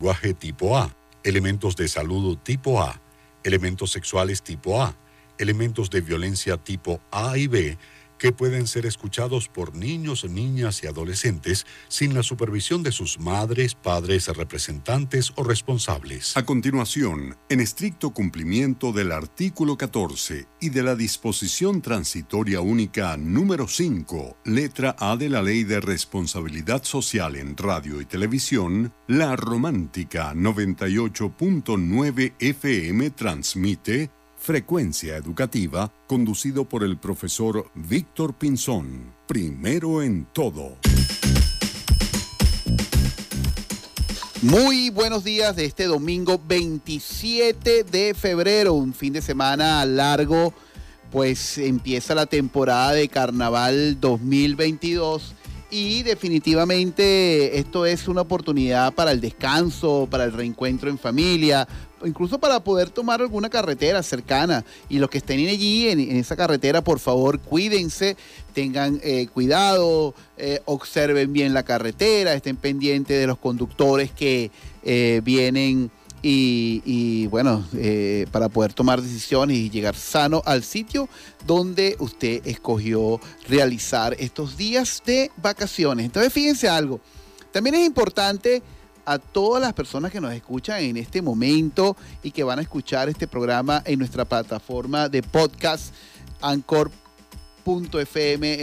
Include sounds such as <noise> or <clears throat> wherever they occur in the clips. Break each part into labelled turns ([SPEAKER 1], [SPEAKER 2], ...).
[SPEAKER 1] lenguaje tipo A, elementos de salud tipo A, elementos sexuales tipo A, elementos de violencia tipo A y B, que pueden ser escuchados por niños, niñas y adolescentes sin la supervisión de sus madres, padres, representantes o responsables. A continuación, en estricto cumplimiento del artículo 14 y de la disposición transitoria única número 5, letra A de la Ley de Responsabilidad Social en Radio y Televisión, la Romántica 98.9 FM transmite Frecuencia Educativa, conducido por el profesor Víctor Pinzón. Primero en todo.
[SPEAKER 2] Muy buenos días de este domingo 27 de febrero, un fin de semana largo, pues empieza la temporada de Carnaval 2022 y definitivamente esto es una oportunidad para el descanso, para el reencuentro en familia, incluso para poder tomar alguna carretera cercana. Y los que estén allí en, esa carretera, por favor, cuídense, tengan eh, cuidado, eh, observen bien la carretera, estén pendientes de los conductores que eh, vienen y, bueno, para poder tomar decisiones y llegar sano al sitio donde usted escogió realizar estos días de vacaciones. Entonces, fíjense algo, también es importante a todas las personas que nos escuchan en este momento y que van a escuchar este programa en nuestra plataforma de podcast anchor.fm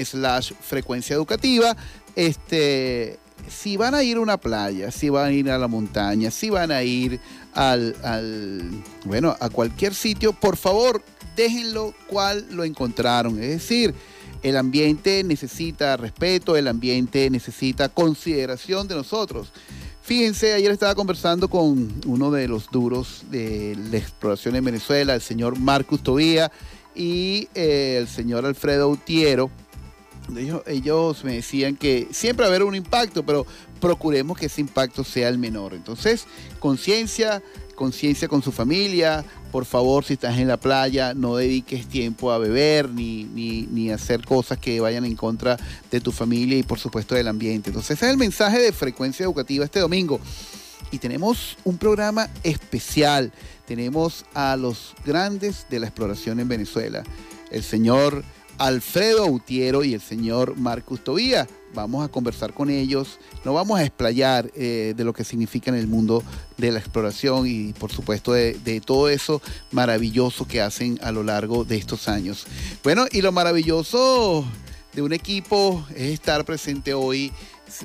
[SPEAKER 2] slash frecuencia educativa. Este, si van a ir a una playa, si van a ir a la montaña, si van a ir al, bueno, a cualquier sitio, por favor, déjenlo cual lo encontraron. Es decir, el ambiente necesita respeto, el ambiente necesita consideración de nosotros. Fíjense, ayer estaba conversando con uno de los duros de la exploración en Venezuela, el señor Marcus Tobía y eh, el señor Alfredo Utiero ellos, me decían que siempre va a haber un impacto, pero procuremos que ese impacto sea el menor. Entonces, conciencia, conciencia con su familia. Por favor, si estás en la playa, no dediques tiempo a beber ni, ni, ni hacer cosas que vayan en contra de tu familia y, por supuesto, del ambiente. Entonces, ese es el mensaje de frecuencia educativa este domingo. Y tenemos un programa especial. Tenemos a los grandes de la exploración en Venezuela. El señor Alfredo Autiero y el señor Marcus Tobía. Vamos a conversar con ellos, nos vamos a explayar eh, de lo que significa en el mundo de la exploración y por supuesto de, de, todo eso maravilloso que hacen a lo largo de estos años. Bueno, y lo maravilloso de un equipo es estar presente hoy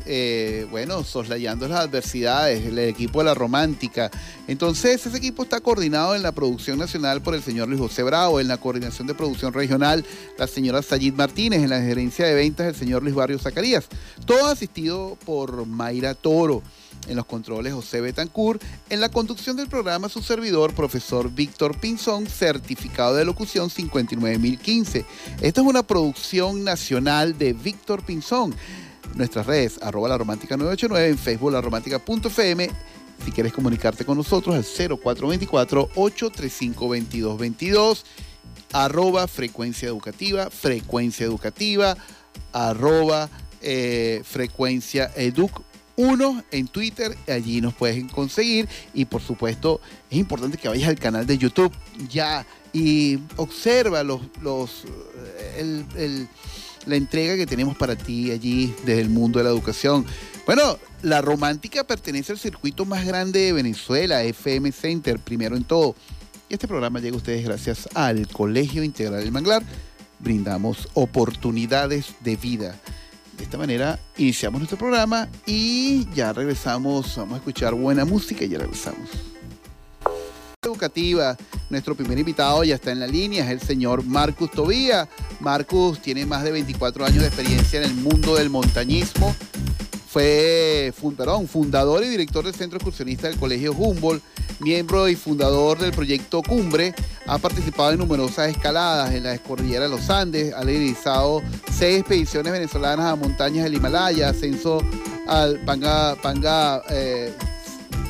[SPEAKER 2] eh, bueno, soslayando las adversidades, el equipo de la romántica. Entonces, ese equipo está coordinado en la producción nacional por el señor Luis José Bravo, en la coordinación de producción regional, la señora Sayid Martínez, en la gerencia de ventas, el señor Luis Barrio Zacarías. Todo asistido por Mayra Toro. En los controles José Betancourt, en la conducción del programa su servidor, profesor Víctor Pinzón, certificado de locución 59015. Esta es una producción nacional de Víctor Pinzón nuestras redes, arroba la romántica 989, en Facebook la romántica.fm. Si quieres comunicarte con nosotros al 0424-835-2222, arroba frecuencia educativa, frecuencia educativa, arroba eh, frecuencia educ 1 en Twitter, allí nos puedes conseguir y por supuesto es importante que vayas al canal de YouTube ya y observa los, los el la entrega que tenemos para ti allí desde el mundo de la educación. Bueno, la romántica pertenece al circuito más grande de Venezuela, FM Center, primero en todo. Y este programa llega a ustedes gracias al Colegio Integral del Manglar. Brindamos oportunidades de vida. De esta manera iniciamos nuestro programa y ya regresamos. Vamos a escuchar buena música y ya regresamos Nuestro primer invitado ya está en la línea, es el señor Marcus Tobía. Marcus tiene más de 24 años de experiencia en el mundo del montañismo. Fue fundador y director del Centro Excursionista del Colegio Humboldt, miembro y fundador del proyecto Cumbre. Ha participado en numerosas escaladas en la cordillera de los Andes. Ha realizado seis expediciones venezolanas a montañas del Himalaya, ascenso al Panga, Panga eh,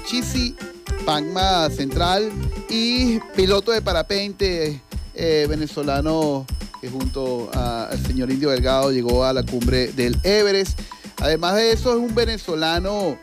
[SPEAKER 2] Chisi Pagma Central y piloto de parapente eh, venezolano que junto al señor Indio Delgado llegó a la cumbre del Everest. Además de eso es un venezolano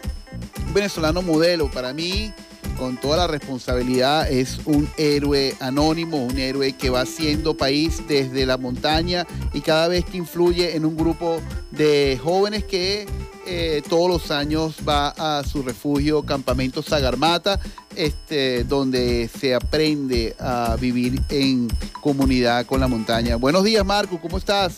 [SPEAKER 2] un venezolano modelo. Para mí, con toda la responsabilidad, es un héroe anónimo, un héroe que va haciendo país desde la montaña y cada vez que influye en un grupo de jóvenes que eh, todos los años va a su refugio Campamento Sagarmata, este, donde se aprende a vivir en comunidad con la montaña. Buenos días, Marco, ¿cómo estás?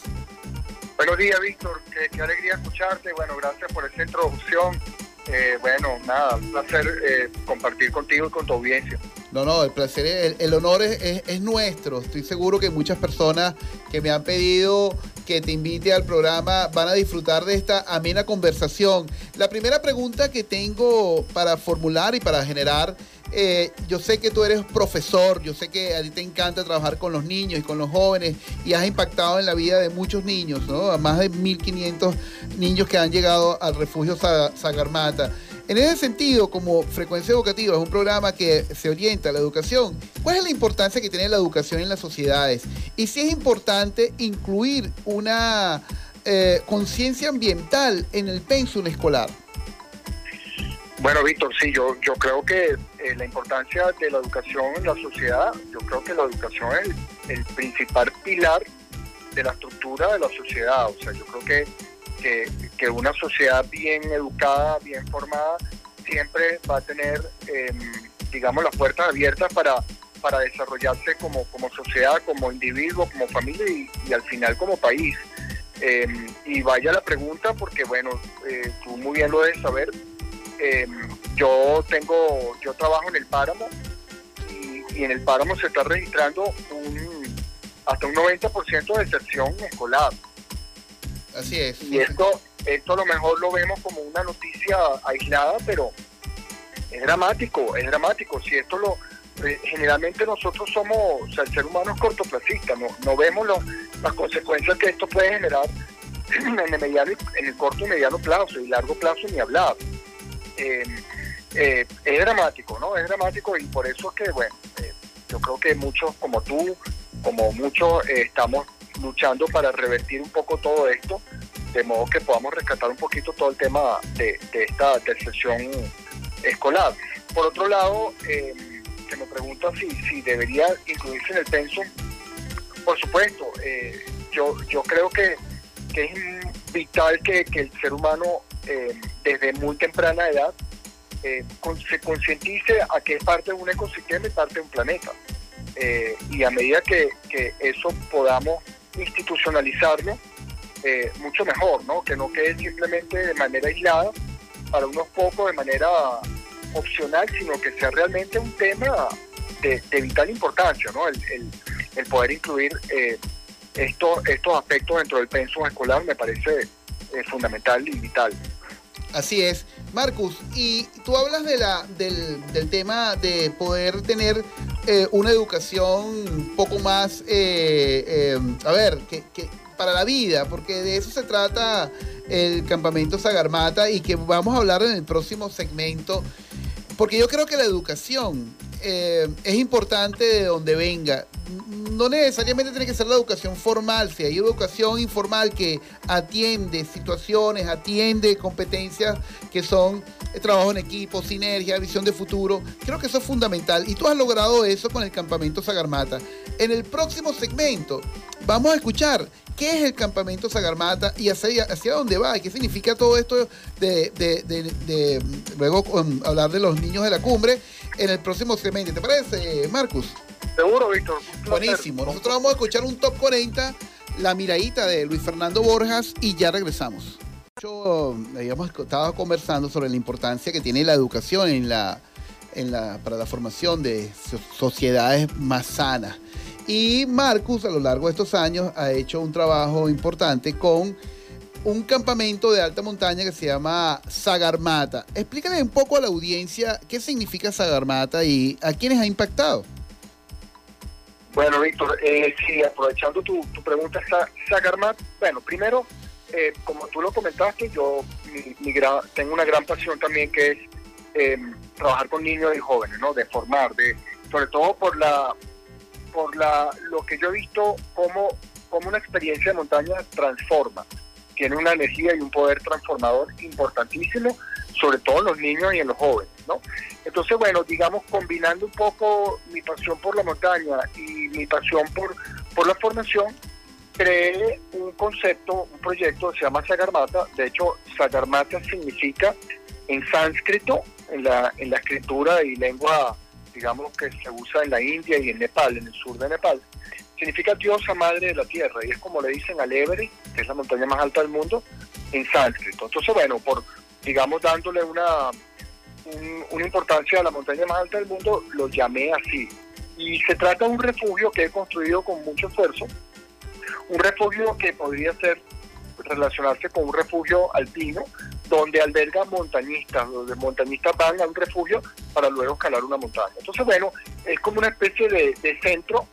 [SPEAKER 3] Buenos días, Víctor. Qué, alegría escucharte. Bueno, gracias por esa introducción. Eh, bueno, nada, un placer eh, compartir contigo y con tu audiencia.
[SPEAKER 2] No, no, el placer, el, honor es, nuestro. Estoy seguro que muchas personas que me han pedido que te invite al programa van a disfrutar de esta amena conversación. La primera pregunta que tengo para formular y para generar eh, yo sé que tú eres profesor, yo sé que a ti te encanta trabajar con los niños y con los jóvenes y has impactado en la vida de muchos niños, ¿no? A más de 1.500 niños que han llegado al refugio Sagarmata. En ese sentido, como Frecuencia Educativa es un programa que se orienta a la educación, ¿cuál es la importancia que tiene la educación en las sociedades? Y si es importante incluir una eh, conciencia ambiental en el pensum escolar.
[SPEAKER 3] Bueno, Víctor, sí, yo, yo creo que eh, la importancia de la educación en la sociedad, yo creo que la educación es el, principal pilar de la estructura de la sociedad. O sea, yo creo que, que, una sociedad bien educada, bien formada, siempre va a tener, em, digamos, las puertas abiertas para, para desarrollarse como, como sociedad, como individuo, como familia y, al final como país. Em, y vaya la pregunta, porque bueno, eh, tú muy bien lo debes saber, Em, yo tengo, yo trabajo en el páramo y, en el páramo se está registrando un, hasta un 90% de deserción escolar.
[SPEAKER 2] Así es.
[SPEAKER 3] Y esto, esto a lo mejor lo vemos como una noticia aislada, pero es dramático, es dramático. Si esto lo, eh, generalmente nosotros somos, o sea, el ser humano es cortoplacista, no, no vemos las consecuencias que esto puede generar <clears throat> en el, mediano, en el corto y mediano plazo y largo plazo ni hablar. Eh, eh, es dramático, ¿no? Es dramático y por eso es que, bueno, eh, yo creo que muchos como tú, como muchos, estamos luchando para revertir un poco todo esto, de modo que podamos rescatar un poquito todo el tema de, esta deserción escolar. Por otro lado, se me pregunta si, si debería incluirse en el pensum. Por supuesto, yo, yo creo que, es vital que, que el ser humano eh, desde muy temprana edad eh, se concientice a que es parte de un ecosistema y parte de un planeta. Eh, y a medida que, eso podamos institucionalizarlo, mucho mejor, ¿no? Que no quede simplemente de manera aislada para unos pocos de manera opcional, sino que sea realmente un tema de, vital importancia, ¿no? El, poder incluir estos, estos aspectos dentro del pensum escolar me parece fundamental y vital.
[SPEAKER 2] Así es. Marcus, y tú hablas de la, del, tema de poder tener eh, una educación un poco más, eh, eh, a ver, que, para la vida, porque de eso se trata el campamento Sagarmata y que vamos a hablar en el próximo segmento, porque yo creo que la educación es importante de donde venga. No necesariamente tiene que ser la educación formal, si hay educación informal que atiende situaciones, atiende competencias que son eh, trabajo en equipo, sinergia, visión de futuro, creo que eso es fundamental. Y tú has logrado eso con el campamento Sagarmata. En el próximo segmento vamos a escuchar qué es el campamento Sagarmata y hacia, hacia dónde va qué significa todo esto de, luego um, hablar de los niños de la cumbre en el próximo segmento. ¿Te parece, Marcus?
[SPEAKER 3] Seguro, Víctor.
[SPEAKER 2] Buenísimo. Nosotros vamos a escuchar un top 40, la miradita de Luis Fernando Borjas y ya regresamos. Yo habíamos estado conversando sobre la importancia que tiene la educación en la, en la, para la formación de sociedades más sanas. Y Marcus a lo largo de estos años ha hecho un trabajo importante con un campamento de alta montaña que se llama Sagarmata. Explícale un poco a la audiencia qué significa Sagarmata y a quiénes ha impactado.
[SPEAKER 3] Bueno, Víctor, eh, sí, aprovechando tu, tu pregunta, Sagarmata, bueno, primero, eh, como tú lo comentaste, yo tengo una gran pasión también que es eh, trabajar con niños y jóvenes, ¿no? De formar, de, sobre todo por la por la lo que yo he visto como, como una experiencia de montaña transforma tiene una energía y un poder transformador importantísimo sobre todo en los niños y en los jóvenes, ¿no? Entonces, bueno, digamos, combinando un poco mi pasión por la montaña y mi pasión por, por la formación, creé un concepto, un proyecto que se llama Sagarmata. De hecho, Sagarmata significa en sánscrito, en la, en la escritura y lengua, digamos, que se usa en la India y en Nepal, en el sur de Nepal, significa diosa madre de la tierra. Y es como le dicen al Everest, que es la montaña más alta del mundo, en sánscrito. Entonces, bueno, por, digamos, dándole una, una importancia a la montaña más alta del mundo, lo llamé así. Y se trata de un refugio que he construido con mucho esfuerzo, un refugio que podría ser relacionarse con un refugio alpino, donde alberga montañistas, donde montañistas van a un refugio para luego escalar una montaña. Entonces, bueno, es como una especie de, centro,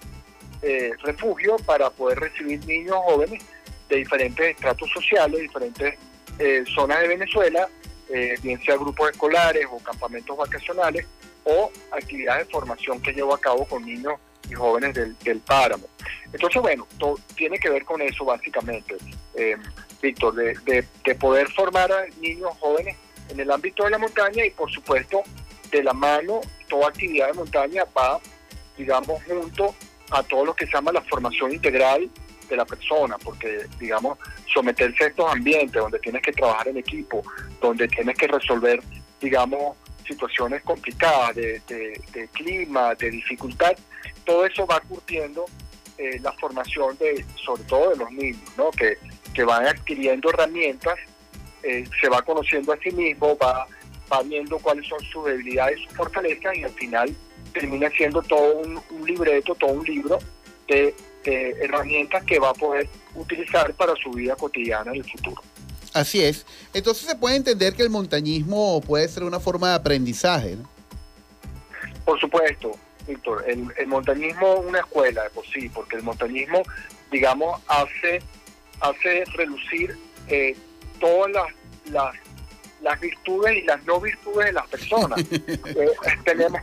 [SPEAKER 3] eh, refugio para poder recibir niños jóvenes de diferentes estratos sociales, diferentes eh, zonas de Venezuela, eh, bien sea grupos escolares o campamentos vacacionales o actividades de formación que llevo a cabo con niños y jóvenes del, del páramo. Entonces, bueno, todo tiene que ver con eso básicamente, eh, Víctor, de, de, poder formar a niños jóvenes en el ámbito de la montaña y por supuesto de la mano toda actividad de montaña va, digamos, junto a todo lo que se llama la formación integral de la persona, porque, digamos, someterse a estos ambientes donde tienes que trabajar en equipo, donde tienes que resolver, digamos, situaciones complicadas de, clima, de dificultad, todo eso va curtiendo eh, la formación de, sobre todo de los niños, ¿no? que, que van adquiriendo herramientas, eh, se va conociendo a sí mismo, va, va viendo cuáles son sus debilidades sus fortalezas y al final termina siendo todo un, libreto, todo un libro de, herramientas que va a poder utilizar para su vida cotidiana en el futuro.
[SPEAKER 2] Así es. Entonces se puede entender que el montañismo puede ser una forma de aprendizaje. ¿no?
[SPEAKER 3] Por supuesto. Víctor, el, montañismo es una escuela de por sí, porque el montañismo, digamos, hace, hace relucir eh, todas las, las, virtudes y las no virtudes de las personas. <laughs> Eh, tenemos,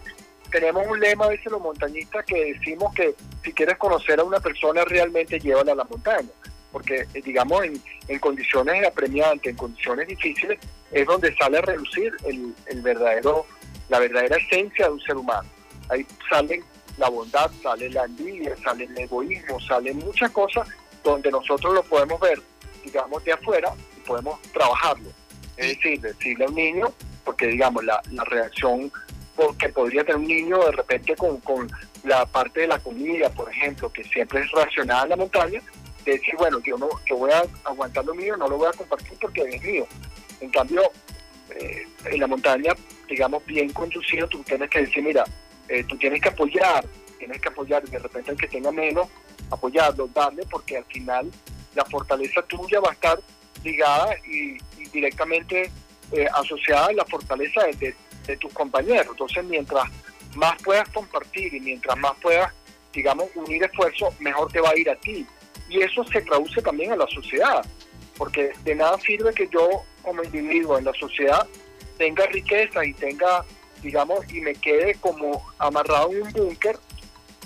[SPEAKER 3] tenemos un lema, dice los montañistas, que decimos que si quieres conocer a una persona, realmente llévala a la montaña. Porque, eh, digamos, en, en condiciones apremiantes, en condiciones difíciles, es donde sale a relucir el, el verdadero, la verdadera esencia de un ser humano ahí salen la bondad, sale la envidia, sale el egoísmo, salen muchas cosas donde nosotros lo podemos ver, digamos, de afuera y podemos trabajarlo. Es decir, decirle a un niño, porque digamos, la, reacción que podría tener un niño de repente con, la parte de la comida, por ejemplo, que siempre es racionada en la montaña, de decir, bueno, yo no yo voy a aguantar lo mío, no lo voy a compartir porque es mío. En cambio, eh, en la montaña, digamos, bien conducido, tú tienes que decir, mira, eh, tú tienes que apoyar, tienes que apoyar y de repente el que tenga menos, apoyarlo, darle, porque al final la fortaleza tuya va a estar ligada y, directamente eh, asociada a la fortaleza de, tus compañeros. Entonces, mientras más puedas compartir y mientras más puedas, digamos, unir esfuerzos, mejor te va a ir a ti. Y eso se traduce también a la sociedad, porque de nada sirve que yo como individuo en la sociedad tenga riqueza y tenga digamos, y me quede como amarrado en un búnker,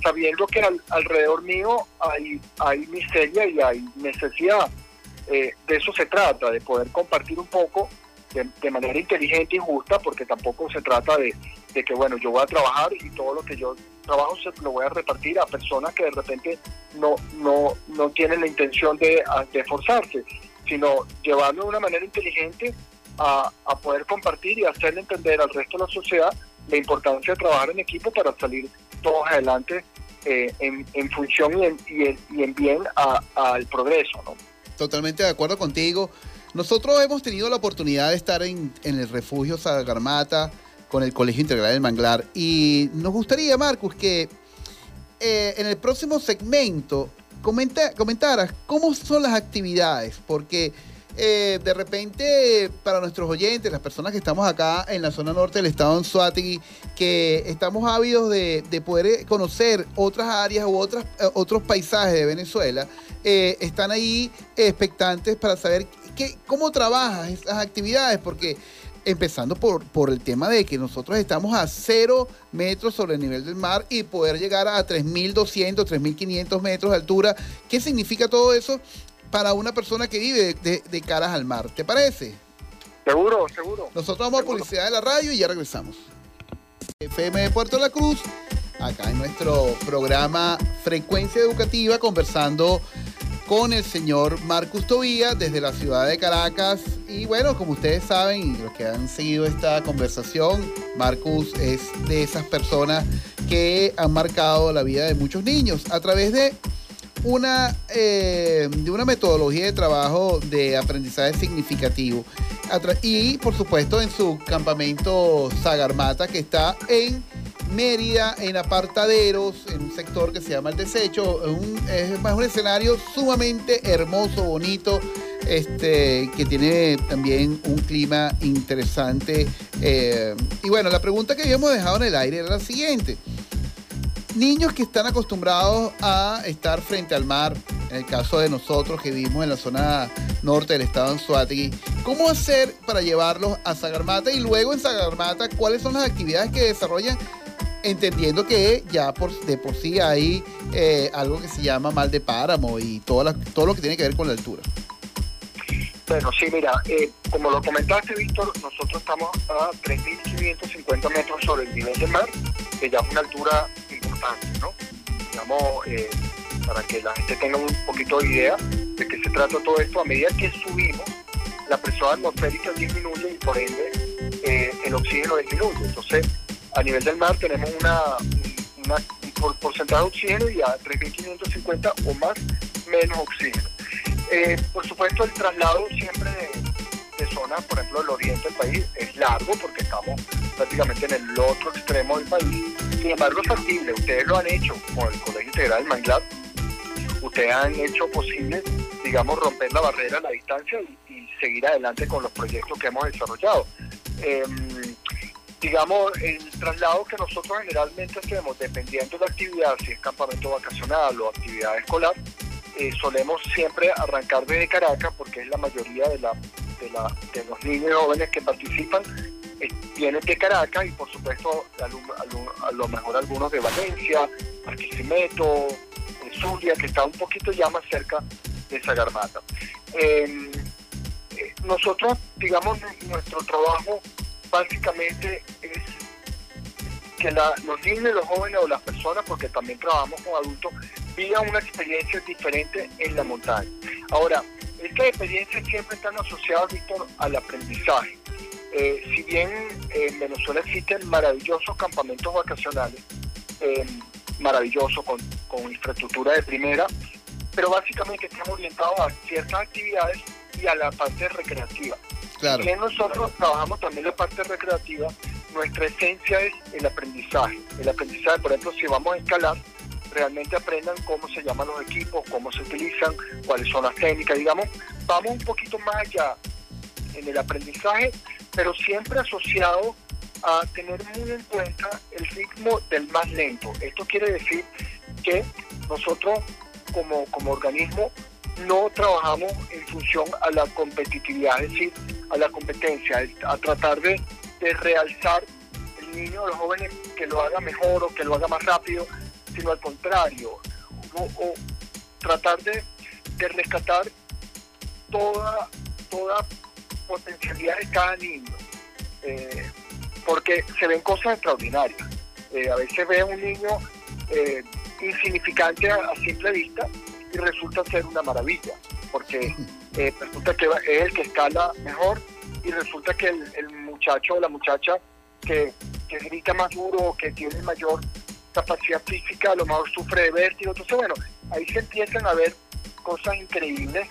[SPEAKER 3] sabiendo que alrededor mío hay, hay miseria y hay necesidad. Eh, de eso se trata, de poder compartir un poco de, manera inteligente y justa, porque tampoco se trata de, que, bueno, yo voy a trabajar y todo lo que yo trabajo se lo voy a repartir a personas que de repente no, no, no tienen la intención de, de esforzarse, sino llevarlo de una manera inteligente a, poder compartir y hacerle entender al resto de la sociedad la importancia de trabajar en equipo para salir todos adelante eh, en, función y en, bien al progreso. ¿no?
[SPEAKER 2] Totalmente de acuerdo contigo. Nosotros hemos tenido la oportunidad de estar en, el refugio Sagarmata con el Colegio Integral del Manglar y nos gustaría, Marcus, que eh, en el próximo segmento comenta, comentaras cómo son las actividades, porque eh, de repente para nuestros oyentes, las personas que estamos acá en la zona norte del estado de Anzuategui, que estamos ávidos de, poder eh, conocer otras áreas u otros paisajes de Venezuela, están ahí expectantes para saber qué, cómo trabajas esas actividades, porque empezando por, por el tema de que nosotros estamos a cero metros sobre el nivel del mar y poder llegar a 3.200, 3.500 metros de altura. ¿Qué significa todo eso? para una persona que vive de, caras al mar. ¿Te parece?
[SPEAKER 3] Seguro, seguro.
[SPEAKER 2] Nosotros vamos a publicidad de la radio y ya regresamos. FM de Puerto La Cruz, acá en nuestro programa Frecuencia Educativa, conversando con el señor Marcus Tobía desde la ciudad de Caracas. Y bueno, como ustedes saben, y los que han seguido esta conversación, Marcus es de esas personas que han marcado la vida de muchos niños a través de una, eh, de una metodología de trabajo de aprendizaje significativo. Y por supuesto en su campamento Sagarmata que está en Mérida, en apartaderos, en un sector que se llama El Desecho. es un escenario sumamente hermoso, bonito, este, que tiene también un clima interesante. Eh, y bueno, la pregunta que habíamos dejado en el aire era la siguiente niños que están acostumbrados a estar frente al mar, en el caso de nosotros que vivimos en la zona norte del estado de Anzuategui, ¿cómo hacer para llevarlos a Sagarmata y luego en Sagarmata cuáles son las actividades que desarrollan? Entendiendo que ya por, de por sí hay eh, algo que se llama mal de páramo y todo, todo lo que tiene que ver con la altura.
[SPEAKER 3] Bueno, sí, mira, eh, como lo comentaste, Víctor, nosotros estamos a 3.550 metros sobre el nivel del mar, que ya es una altura ¿no? Digamos, eh, para que la gente tenga un poquito de idea de qué se trata todo esto, a medida que subimos, la presión atmosférica disminuye y por ende eh, el oxígeno disminuye. Entonces, a nivel del mar tenemos una, un porcentaje de oxígeno y a 3.550 o más menos oxígeno. Eh, por supuesto, el traslado siempre de, zonas, por ejemplo, el oriente del país es largo porque estamos prácticamente en el otro extremo del país. Sin embargo, es factible. Ustedes lo han hecho con el Colegio Integral Manglad. Ustedes han hecho posible, digamos, romper la barrera, la distancia y, seguir adelante con los proyectos que hemos desarrollado. Em, digamos, el traslado que nosotros generalmente hacemos, dependiendo de la actividad, si es campamento vacacional o actividad escolar, eh, solemos siempre arrancar desde Caracas porque es la mayoría de, la, de, la, de los niños y jóvenes que participan vienen de Caracas y por supuesto a lo, mejor algunos de Valencia, Barquisimeto, Zulia, que está un poquito ya más cerca de Sagarmata. Em, eh, nosotros, digamos, nuestro trabajo básicamente es que los niños, los jóvenes o las personas, porque también trabajamos con adultos, vivan una experiencia diferente en la montaña. Ahora, estas experiencias siempre están asociadas, Víctor, al aprendizaje. Eh, si bien en Venezuela existen maravillosos campamentos vacacionales, eh, maravillosos con, infraestructura de primera, pero básicamente estamos orientados a ciertas actividades y a la parte recreativa. Claro. Si nosotros trabajamos también la parte recreativa, nuestra esencia es el aprendizaje. El aprendizaje, por ejemplo, si vamos a escalar, realmente aprendan cómo se llaman los equipos, cómo se utilizan, cuáles son las técnicas, digamos, vamos un poquito más allá en el aprendizaje pero siempre asociado a tener muy en cuenta el ritmo del más lento. Esto quiere decir que nosotros como, como organismo no trabajamos en función a la competitividad, es decir, a la competencia, a tratar de, realzar el niño o los jóvenes que lo haga mejor o que lo haga más rápido, sino al contrario, o, tratar de, de rescatar toda, toda potencialidad de cada niño, eh, porque se ven cosas extraordinarias. Eh, a veces ve un niño eh, insignificante a, simple vista y resulta ser una maravilla, porque resulta que es el que escala mejor y resulta que el, muchacho o la muchacha que, que, grita más duro, que tiene mayor capacidad física, a lo mejor sufre de vértigo. Entonces, bueno, ahí se empiezan a ver cosas increíbles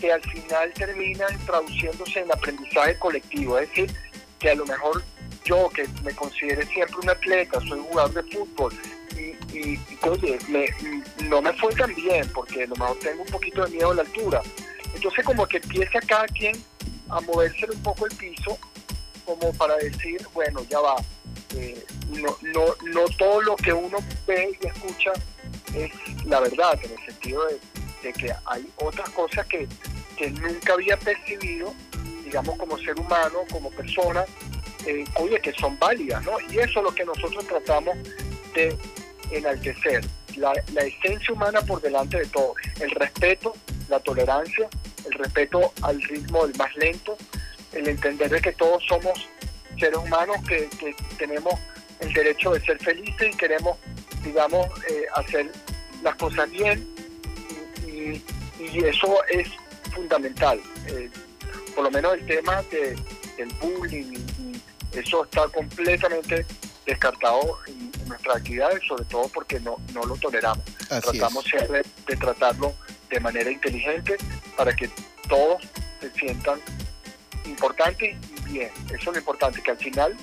[SPEAKER 3] que al final terminan traduciéndose en aprendizaje colectivo, es decir, que a lo mejor yo, que me considere siempre un atleta, soy jugador de fútbol, y, oye, no me fue tan bien, porque a lo mejor tengo un poquito de miedo a la altura. Entonces como que empieza cada quien a moverse un poco el piso, como para decir, bueno, ya va, eh, no, no, no todo lo que uno ve y escucha es la verdad, en el sentido de de que hay otras cosas que, nunca había percibido, digamos, como ser humano, como persona, eh, oye, que son válidas, ¿no? Y eso es lo que nosotros tratamos de enaltecer, la, la esencia humana por delante de todo, el respeto, la tolerancia, el respeto al ritmo del más lento, el entender de que todos somos seres humanos que, tenemos el derecho de ser felices y queremos, digamos, eh, hacer las cosas bien y, eso es fundamental. Eh, por lo menos el tema de, del bullying, eso está completamente descartado en, nuestras actividades, sobre todo porque no, no lo toleramos. Tratamos siempre de tratarlo de manera inteligente para que todos se sientan importantes y bien. Eso es lo importante, que al final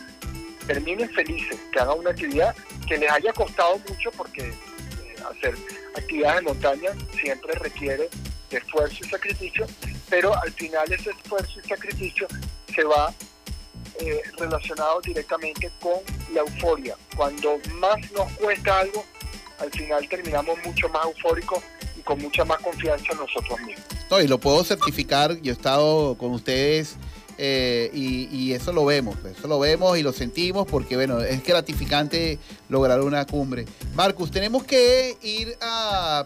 [SPEAKER 3] terminen felices, que hagan una actividad que les haya costado mucho porque eh, hacer actividades de montaña siempre requiere de esfuerzo y sacrificio, pero al final ese esfuerzo y sacrificio se va eh, relacionado directamente con la euforia. Cuando más nos cuesta algo, al final terminamos mucho más eufóricos y con mucha más confianza en nosotros mismos.
[SPEAKER 2] No, y lo puedo certificar, yo he estado con ustedes eh, y, eso lo vemos, eso lo vemos y lo sentimos porque, bueno, es gratificante lograr una cumbre. Marcus, tenemos que ir a,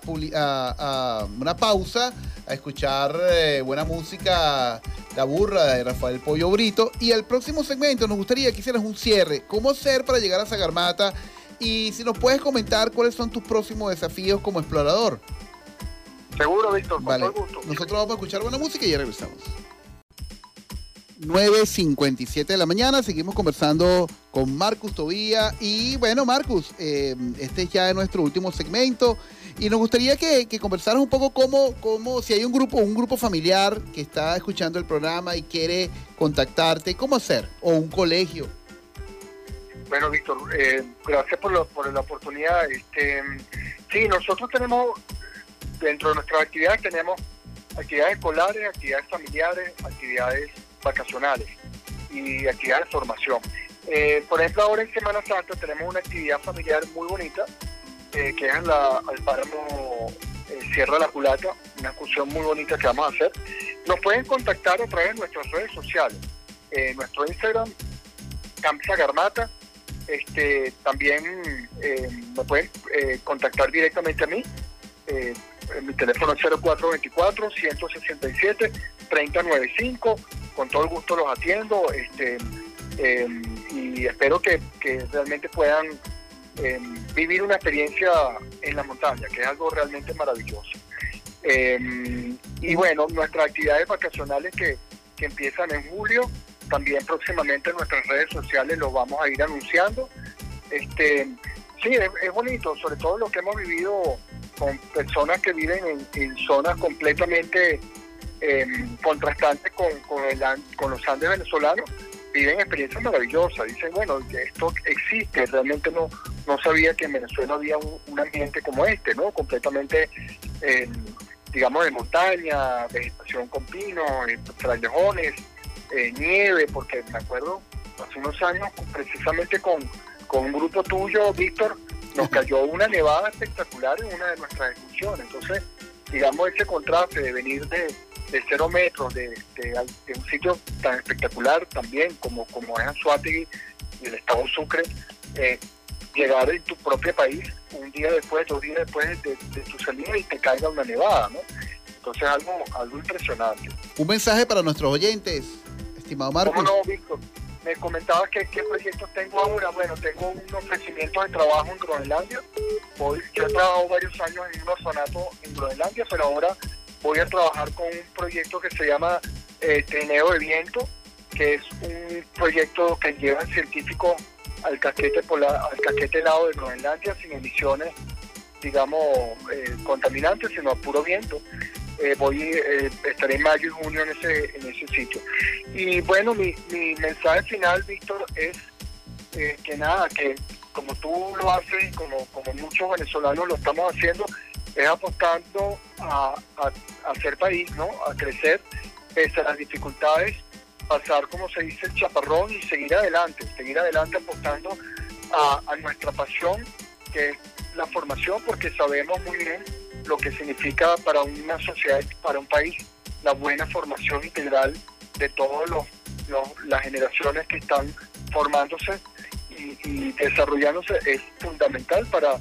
[SPEAKER 2] una pausa, a escuchar eh, buena música, La Burra de Rafael Pollo Brito. Y el próximo segmento nos gustaría que hicieras un cierre. ¿Cómo hacer para llegar a Sagarmata? Y si nos puedes comentar cuáles son tus próximos desafíos como explorador.
[SPEAKER 3] Seguro, Víctor, con todo gusto.
[SPEAKER 2] Nosotros vamos a escuchar buena música y ya regresamos. 9.57 de la mañana. Seguimos conversando con Marcus Tobía. Y bueno, Marcus, eh, este es ya nuestro último segmento. Y nos gustaría que, que conversaras un poco cómo, cómo, si hay un grupo, un grupo familiar que está escuchando el programa y quiere contactarte, ¿cómo hacer? O un colegio.
[SPEAKER 3] Bueno, Víctor, eh, gracias por, por la oportunidad. Este, sí, nosotros tenemos, dentro de nuestras actividades, tenemos actividades escolares, actividades familiares, actividades vacacionales y actividades de formación. Eh, por ejemplo, ahora en Semana Santa tenemos una actividad familiar muy bonita, eh, que es en la, al páramo eh, Sierra de la Culata, una excursión muy bonita que vamos a hacer. Nos pueden contactar a través de nuestras redes sociales, nuestro Instagram, Camp Garmata, este, también me pueden contactar directamente a mí, mi teléfono es 0424-167-3095 con todo el gusto los atiendo este, em, y espero que, realmente puedan em, vivir una experiencia en la montaña, que es algo realmente maravilloso. Em, y bueno, nuestras actividades vacacionales que, empiezan en julio, también próximamente en nuestras redes sociales los vamos a ir anunciando. Este, sí, es, bonito, sobre todo lo que hemos vivido con personas que viven en zonas completamente eh, contrastante con, con, los Andes venezolanos, viven experiencias maravillosas. Dicen, bueno, esto existe, realmente no, no sabía que en Venezuela había un, ambiente como este, ¿no? Completamente, eh, digamos, de montaña, vegetación con pinos, eh, frailejones, eh, nieve, porque me acuerdo hace unos años, precisamente con, con un grupo tuyo, Víctor, nos cayó una nevada espectacular en una de nuestras excursiones. Entonces, digamos, ese contraste de venir de, de cero metros, de, un sitio tan espectacular también como, como es Anzuategui y el estado Sucre, eh, llegar en tu propio país un día después, dos días después de, tu salida y te caiga una nevada, ¿no? Entonces algo, algo impresionante.
[SPEAKER 2] Un mensaje para nuestros oyentes, estimado Marcos.
[SPEAKER 3] ¿Cómo no, Víctor? Me comentabas que qué proyectos tengo ahora. Bueno, tengo un ofrecimiento de trabajo en Groenlandia. Hoy, yo he trabajado varios años en un orfanato en Groenlandia, pero ahora voy a trabajar con un proyecto que se llama eh, Trineo de Viento, que es un proyecto que lleva científicos al casquete polar, al casquete helado de Groenlandia sin emisiones, digamos, eh, contaminantes, sino a puro viento. Eh, voy eh, estaré en mayo y junio en ese en ese sitio y bueno mi, mi mensaje final Víctor es que nada que como tú lo haces como como muchos venezolanos lo estamos haciendo es apostando a, hacer país, ¿no? A crecer pese a las dificultades, pasar, como se dice, el chaparrón y seguir adelante, seguir adelante apostando a, nuestra pasión, que es la formación, porque sabemos muy bien lo que significa para una sociedad, para un país, la buena formación integral de todas las generaciones que están formándose y, y, desarrollándose es fundamental para,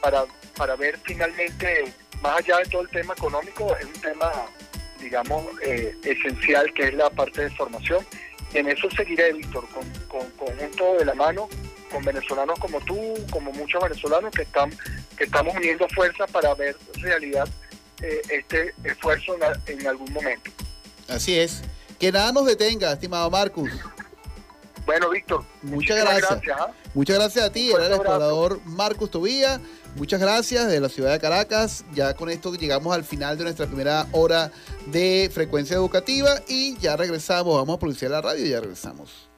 [SPEAKER 3] para para ver finalmente, más allá de todo el tema económico, es un tema digamos, eh, esencial, que es la parte de formación. Y en eso seguiré, Víctor, con, con conjunto de la mano, con venezolanos como tú, como muchos venezolanos que están que estamos uniendo fuerzas para ver realidad eh, este esfuerzo en, algún momento.
[SPEAKER 2] Así es. Que nada nos detenga, estimado Marcus.
[SPEAKER 3] Bueno, Víctor.
[SPEAKER 2] Muchas gracias. ¿ah? Muchas gracias a ti, era el explorador Marcus Tobía. Muchas gracias de la ciudad de Caracas. Ya con esto llegamos al final de nuestra primera hora de frecuencia educativa y ya regresamos. Vamos a producir la radio y ya regresamos.